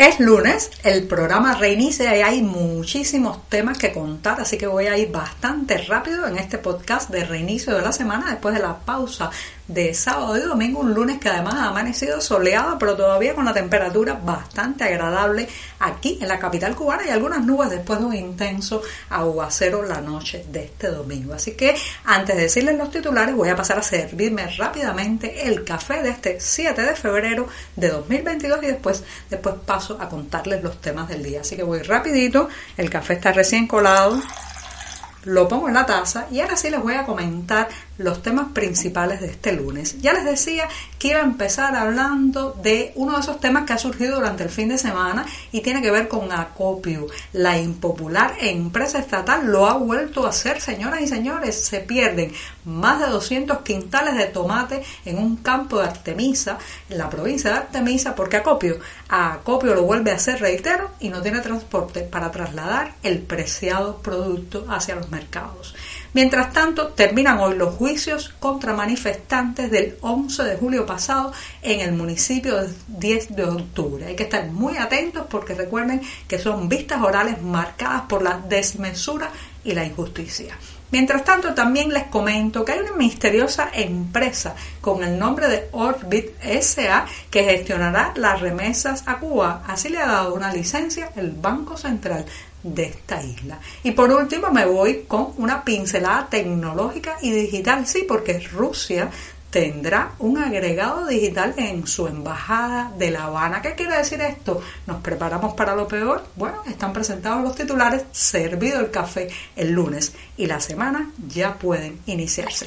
Es lunes, el programa reinicia y hay muchísimos temas que contar, así que voy a ir bastante rápido en este podcast de reinicio de la semana después de la pausa de sábado y domingo, un lunes que además ha amanecido soleado, pero todavía con la temperatura bastante agradable aquí en la capital cubana y algunas nubes después de un intenso aguacero la noche de este domingo. Así que antes de decirles los titulares, voy a pasar a servirme rápidamente el café de este 7 de febrero de 2022 y después, después paso a contarles los temas del día. Así que voy rapidito, el café está recién colado, lo pongo en la taza y ahora sí les voy a comentar los temas principales de este lunes. Ya les decía que iba a empezar hablando de uno de esos temas que ha surgido durante el fin de semana y tiene que ver con Acopio. La impopular empresa estatal lo ha vuelto a hacer, señoras y señores. Se pierden más de 200 quintales de tomate en un campo de Artemisa, en la provincia de Artemisa, porque Acopio, Acopio lo vuelve a hacer, reitero, y no tiene transporte para trasladar el preciado producto hacia los mercados. Mientras tanto, terminan hoy los juicios contra manifestantes del 11 de julio pasado en el municipio del 10 de octubre. Hay que estar muy atentos porque recuerden que son vistas orales marcadas por la desmesura y la injusticia. Mientras tanto, también les comento que hay una misteriosa empresa con el nombre de Orbit SA que gestionará las remesas a Cuba. Así le ha dado una licencia el Banco Central de esta isla. Y por último me voy con una pincelada tecnológica y digital, sí, porque Rusia tendrá un agregado digital en su embajada de La Habana. ¿Qué quiere decir esto? ¿Nos preparamos para lo peor? Bueno, están presentados los titulares, servido el café el lunes y la semana ya pueden iniciarse.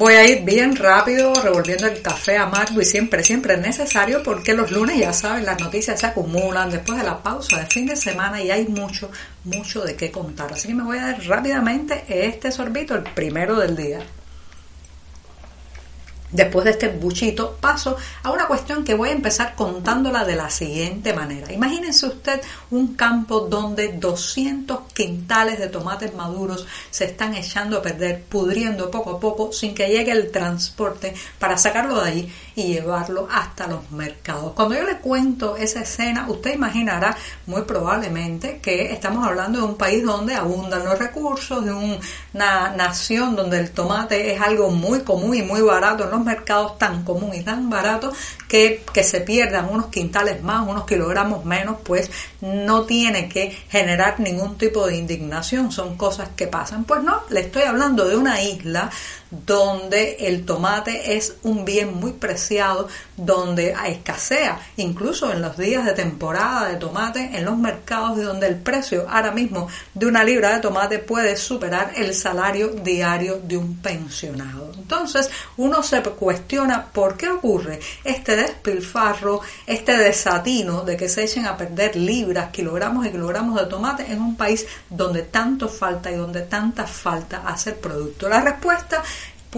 Voy a ir bien rápido revolviendo el café amargo y siempre, siempre es necesario porque los lunes, ya saben, las noticias se acumulan después de la pausa de fin de semana y hay mucho, mucho de qué contar. Así que me voy a dar rápidamente este sorbito, el primero del día. Después de este buchito, paso a una cuestión que voy a empezar contándola de la siguiente manera. Imagínense usted un campo donde 200 quintales de tomates maduros se están echando a perder, pudriendo poco a poco sin que llegue el transporte para sacarlo de ahí y llevarlo hasta los mercados. Cuando yo le cuento esa escena, usted imaginará muy probablemente que estamos hablando de un país donde abundan los recursos, de una nación donde el tomate es algo muy común y muy barato en mercados tan común y tan barato que, que se pierdan unos quintales más, unos kilogramos menos, pues no tiene que generar ningún tipo de indignación, son cosas que pasan. Pues no, le estoy hablando de una isla donde el tomate es un bien muy preciado, donde escasea, incluso en los días de temporada de tomate, en los mercados y donde el precio ahora mismo de una libra de tomate puede superar el salario diario de un pensionado. Entonces uno se cuestiona por qué ocurre este despilfarro, este desatino de que se echen a perder libras, kilogramos y kilogramos de tomate en un país donde tanto falta y donde tanta falta hacer producto. La respuesta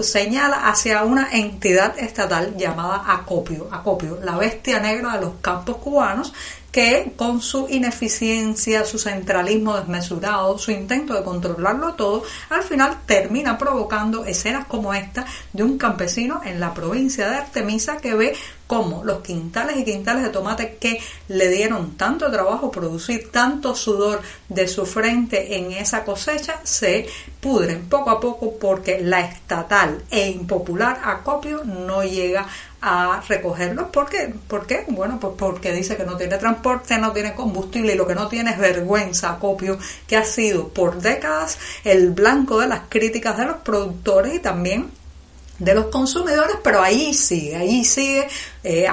señala hacia una entidad estatal llamada Acopio, Acopio, la bestia negra de los campos cubanos, que con su ineficiencia, su centralismo desmesurado, su intento de controlarlo todo, al final termina provocando escenas como esta de un campesino en la provincia de Artemisa que ve cómo los quintales y quintales de tomate que le dieron tanto trabajo producir, tanto sudor de su frente en esa cosecha, se pudren poco a poco porque la estatal e impopular acopio no llega a recogerlos. ¿Por qué? ¿Por qué? Bueno, pues porque dice que no tiene transporte, no tiene combustible y lo que no tiene es vergüenza, acopio, que ha sido por décadas el blanco de las críticas de los productores y también de los consumidores, pero ahí sigue, ahí sigue eh,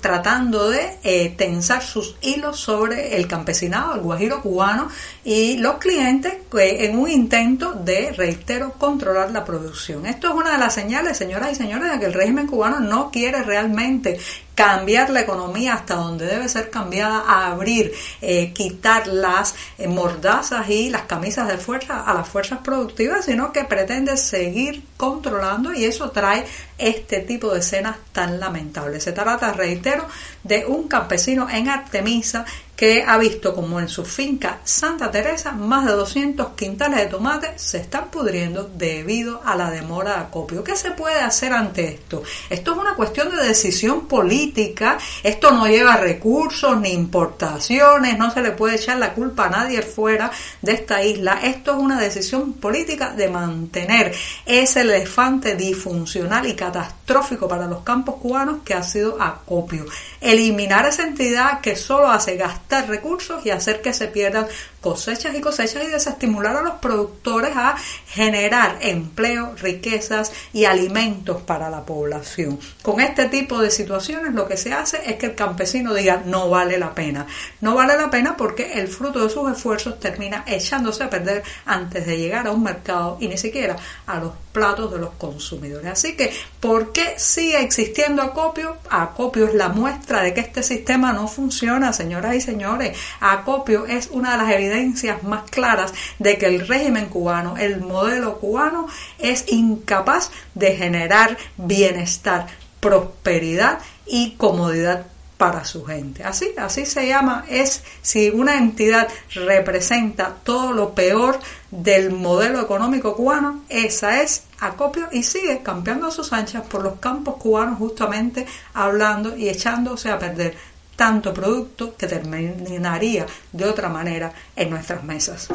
tratando de eh, tensar sus hilos sobre el campesinado, el guajiro cubano y los clientes eh, en un intento de, reitero, controlar la producción. Esto es una de las señales, señoras y señores, de que el régimen cubano no quiere realmente cambiar la economía hasta donde debe ser cambiada, a abrir, eh, quitar las mordazas y las camisas de fuerza a las fuerzas productivas, sino que pretende seguir controlando y eso trae este tipo de escenas tan lamentables. Se trata, reitero, de un campesino en Artemisa que ha visto como en su finca Santa Teresa más de 200 quintales de tomate se están pudriendo debido a la demora de acopio. ¿Qué se puede hacer ante esto? Esto es una cuestión de decisión política, esto no lleva recursos ni importaciones, no se le puede echar la culpa a nadie fuera de esta isla, esto es una decisión política de mantener ese elefante disfuncional y catastrófico para los campos cubanos que ha sido acopio. Eliminar esa entidad que solo hace gastar recursos y hacer que se pierdan cosechas y cosechas y desestimular a los productores a generar empleo, riquezas y alimentos para la población. Con este tipo de situaciones lo que se hace es que el campesino diga no vale la pena. No vale la pena porque el fruto de sus esfuerzos termina echándose a perder antes de llegar a un mercado y ni siquiera a los platos de los consumidores. Así que, ¿por qué sigue existiendo acopio? Acopio es la muestra de que este sistema no funciona, señoras y señores. Acopio es una de las evidencias más claras de que el régimen cubano, el modelo cubano, es incapaz de generar bienestar, prosperidad y comodidad para su gente. Así, así se llama, es si una entidad representa todo lo peor del modelo económico cubano, esa es acopio y sigue campeando sus anchas por los campos cubanos justamente hablando y echándose a perder tanto producto que terminaría de otra manera en nuestras mesas.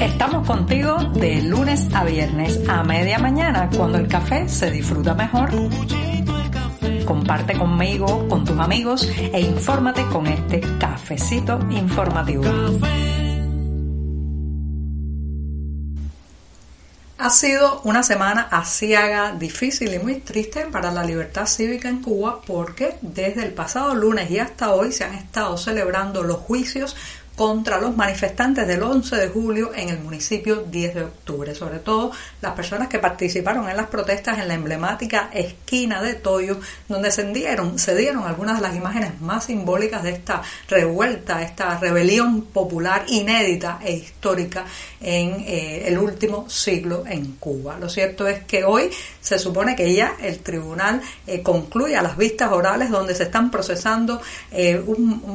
Estamos contigo de lunes a viernes a media mañana cuando el café se disfruta mejor. Comparte conmigo, con tus amigos e infórmate con este cafecito informativo. Ha sido una semana asiaga, difícil y muy triste para la libertad cívica en Cuba porque desde el pasado lunes y hasta hoy se han estado celebrando los juicios contra los manifestantes del 11 de julio en el municipio 10 de octubre, sobre todo las personas que participaron en las protestas en la emblemática esquina de Toyo, donde se dieron, se dieron algunas de las imágenes más simbólicas de esta revuelta, esta rebelión popular inédita e histórica en eh, el último siglo en Cuba. Lo cierto es que hoy se supone que ya el tribunal eh, concluye las vistas orales donde se están procesando eh,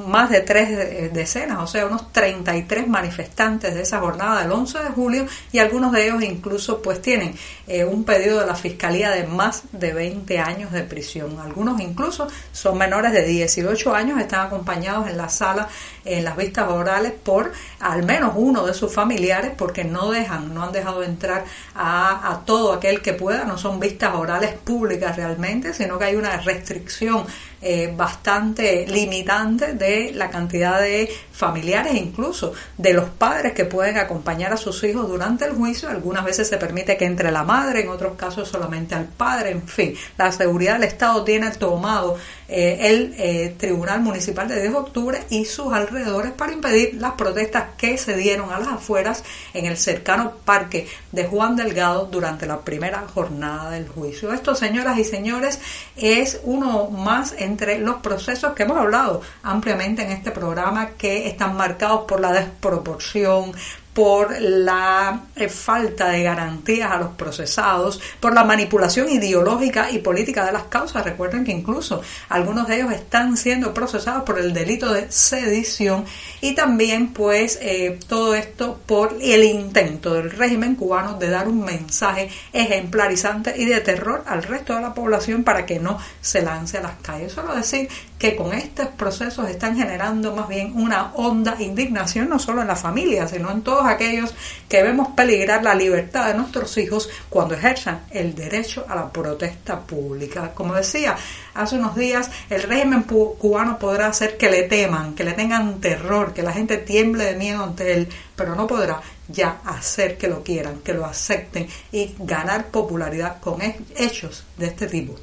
más de tres decenas, o sea, unos 33 manifestantes de esa jornada del 11 de julio y algunos de ellos incluso pues tienen eh, un pedido de la Fiscalía de más de 20 años de prisión. Algunos incluso son menores de 18 años, están acompañados en la sala, en las vistas orales por al menos uno de sus familiares porque no dejan, no han dejado entrar a, a todo aquel que pueda, no son vistas orales públicas realmente, sino que hay una restricción eh, bastante limitante de la cantidad de familiares, incluso de los padres que pueden acompañar a sus hijos durante el juicio. Algunas veces se permite que entre la madre, en otros casos solamente al padre, en fin. La seguridad del Estado tiene tomado eh, el eh, Tribunal Municipal de 10 de octubre y sus alrededores para impedir las protestas que se dieron a las afueras en el cercano parque de Juan Delgado durante la primera jornada del juicio. Esto, señoras y señores, es uno más entre los procesos que hemos hablado ampliamente en este programa que están marcados por la desproporción, por la eh, falta de garantías a los procesados, por la manipulación ideológica y política de las causas. Recuerden que incluso algunos de ellos están siendo procesados por el delito de sedición y también pues eh, todo esto por el intento del régimen cubano de dar un mensaje ejemplarizante y de terror al resto de la población para que no se lance a las calles. Solo decir que con estos procesos están generando más bien una honda indignación no solo en la familia, sino en todos aquellos que vemos peligrar la libertad de nuestros hijos cuando ejerzan el derecho a la protesta pública. Como decía hace unos días, el régimen cubano podrá hacer que le teman, que le tengan terror, que la gente tiemble de miedo ante él, pero no podrá ya hacer que lo quieran, que lo acepten y ganar popularidad con hechos de este tipo.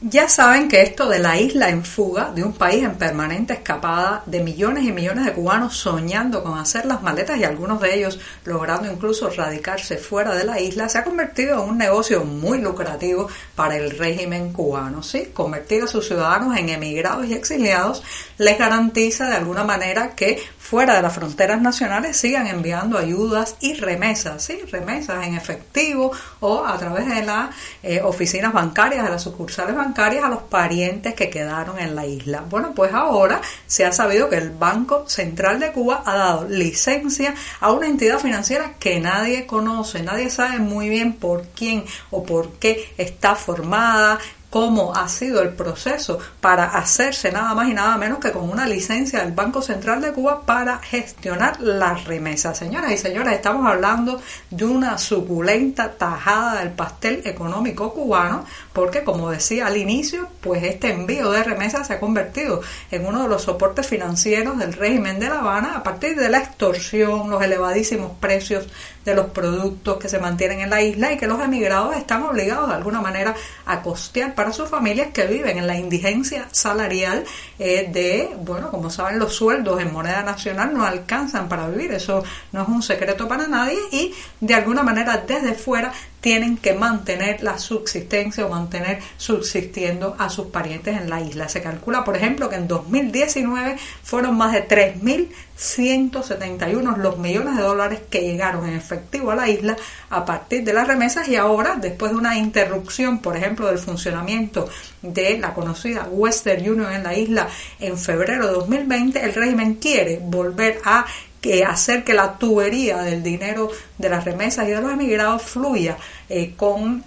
Ya saben que esto de la isla en fuga, de un país en permanente escapada, de millones y millones de cubanos soñando con hacer las maletas y algunos de ellos logrando incluso radicarse fuera de la isla, se ha convertido en un negocio muy lucrativo para el régimen cubano. ¿sí? Convertir a sus ciudadanos en emigrados y exiliados les garantiza de alguna manera que fuera de las fronteras nacionales sigan enviando ayudas y remesas, ¿sí? remesas en efectivo o a través de las eh, oficinas bancarias, de las sucursales bancarias a los parientes que quedaron en la isla. Bueno, pues ahora se ha sabido que el Banco Central de Cuba ha dado licencia a una entidad financiera que nadie conoce, nadie sabe muy bien por quién o por qué está formada, cómo ha sido el proceso para hacerse nada más y nada menos que con una licencia del Banco Central de Cuba para gestionar las remesas. Señoras y señores, estamos hablando de una suculenta tajada del pastel económico cubano, porque como decía al inicio, pues este envío de remesas se ha convertido en uno de los soportes financieros del régimen de La Habana a partir de la extorsión, los elevadísimos precios de los productos que se mantienen en la isla y que los emigrados están obligados de alguna manera a costear para sus familias que viven en la indigencia salarial eh, de, bueno, como saben, los sueldos en moneda nacional no alcanzan para vivir, eso no es un secreto para nadie y de alguna manera desde fuera tienen que mantener la subsistencia o mantener subsistiendo a sus parientes en la isla. Se calcula, por ejemplo, que en 2019 fueron más de 3.171 los millones de dólares que llegaron en efectivo a la isla a partir de las remesas y ahora, después de una interrupción, por ejemplo, del funcionamiento de la conocida Western Union en la isla en febrero de 2020, el régimen quiere volver a que hacer que la tubería del dinero de las remesas y de los emigrados fluya eh, con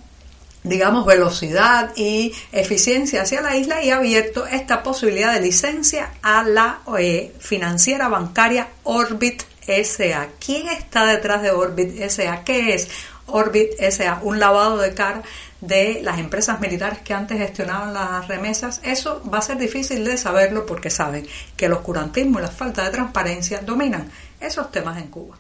digamos, velocidad y eficiencia hacia la isla y ha abierto esta posibilidad de licencia a la eh, financiera bancaria Orbit SA. ¿Quién está detrás de Orbit SA? ¿Qué es Orbit SA? Un lavado de cara de las empresas militares que antes gestionaban las remesas, eso va a ser difícil de saberlo porque saben que el oscurantismo y la falta de transparencia dominan esos temas en Cuba.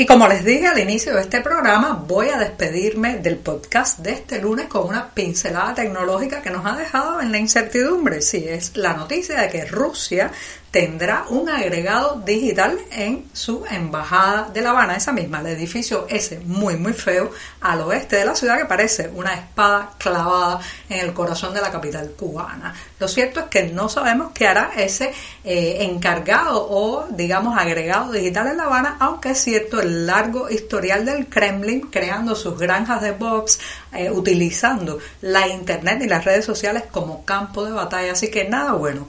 Y como les dije al inicio de este programa, voy a despedirme del podcast de este lunes con una pincelada tecnológica que nos ha dejado en la incertidumbre. Sí, es la noticia de que Rusia tendrá un agregado digital en su embajada de La Habana, esa misma, el edificio ese muy muy feo al oeste de la ciudad que parece una espada clavada en el corazón de la capital cubana. Lo cierto es que no sabemos qué hará ese eh, encargado o digamos agregado digital en La Habana, aunque es cierto el largo historial del Kremlin creando sus granjas de bots, eh, utilizando la internet y las redes sociales como campo de batalla, así que nada bueno